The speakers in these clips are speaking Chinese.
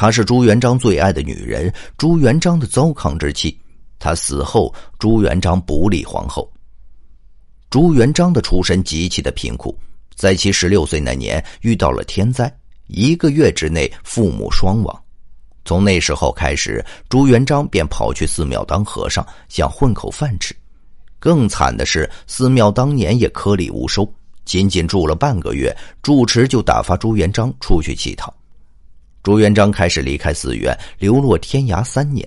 她是朱元璋最爱的女人，朱元璋的糟糠之妻。他死后，朱元璋不立皇后。朱元璋的出身极其的贫苦，在其十六岁那年遇到了天灾，一个月之内父母双亡。从那时候开始，朱元璋便跑去寺庙当和尚，想混口饭吃。更惨的是，寺庙当年也颗粒无收，仅仅住了半个月，住持就打发朱元璋出去乞讨。朱元璋开始离开寺院，流落天涯三年。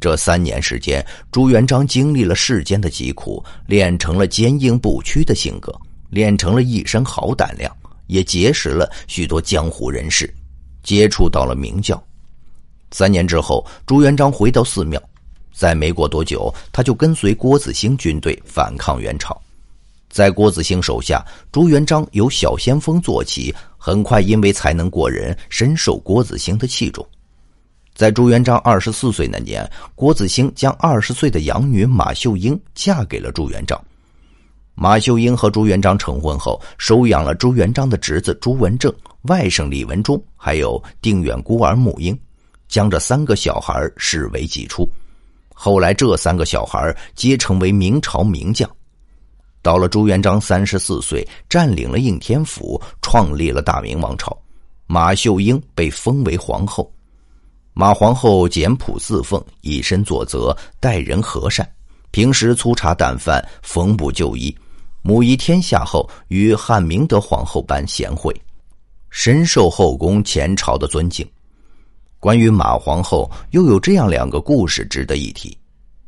这三年时间，朱元璋经历了世间的疾苦，练成了坚硬不屈的性格，练成了一身好胆量，也结识了许多江湖人士，接触到了明教。三年之后，朱元璋回到寺庙，在没过多久，他就跟随郭子兴军队反抗元朝。在郭子兴手下，朱元璋由小先锋做起，很快因为才能过人，深受郭子兴的器重。在朱元璋二十四岁那年，郭子兴将二十岁的养女马秀英嫁给了朱元璋。马秀英和朱元璋成婚后，收养了朱元璋的侄子朱文正、外甥李文忠，还有定远孤儿穆英，将这三个小孩视为己出。后来，这三个小孩皆成为明朝名将。到了朱元璋三十四岁，占领了应天府，创立了大明王朝，马秀英被封为皇后。马皇后简朴自奉，以身作则，待人和善，平时粗茶淡饭，缝补就医。母仪天下后，与汉明德皇后般贤惠，深受后宫前朝的尊敬。关于马皇后，又有这样两个故事值得一提：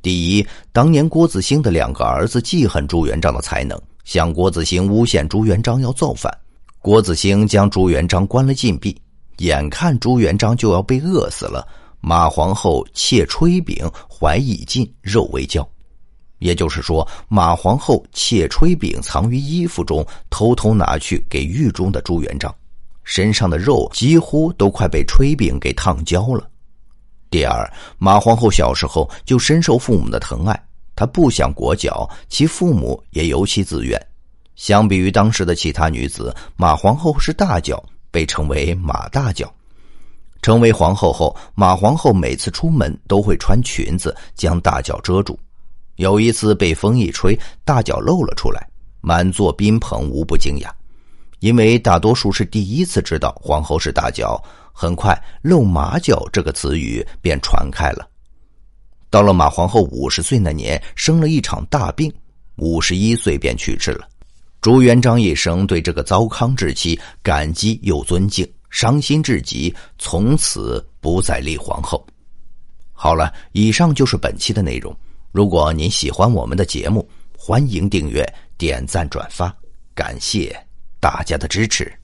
第一，当年郭子兴的两个儿子记恨朱元璋的才能，向郭子兴诬陷朱元璋要造反，郭子兴将朱元璋关了禁闭。眼看朱元璋就要被饿死了，马皇后窃炊饼，怀已尽，肉未焦。也就是说，马皇后窃炊饼藏于衣服中，偷偷拿去给狱中的朱元璋，身上的肉几乎都快被炊饼给烫焦了。第二，马皇后小时候就深受父母的疼爱，她不想裹脚，其父母也由其自愿。相比于当时的其他女子，马皇后是大脚。被称为马大脚。成为皇后后，马皇后每次出门都会穿裙子将大脚遮住。有一次被风一吹，大脚露了出来，满座宾朋无不惊讶，因为大多数是第一次知道皇后是大脚。很快，“露马脚”这个词语便传开了。到了马皇后五十岁那年，生了一场大病，五十一岁便去世了。朱元璋一生对这个糟糠之妻感激又尊敬，伤心至极，从此不再立皇后。好了，以上就是本期的内容。如果您喜欢我们的节目，欢迎订阅、点赞、转发，感谢大家的支持。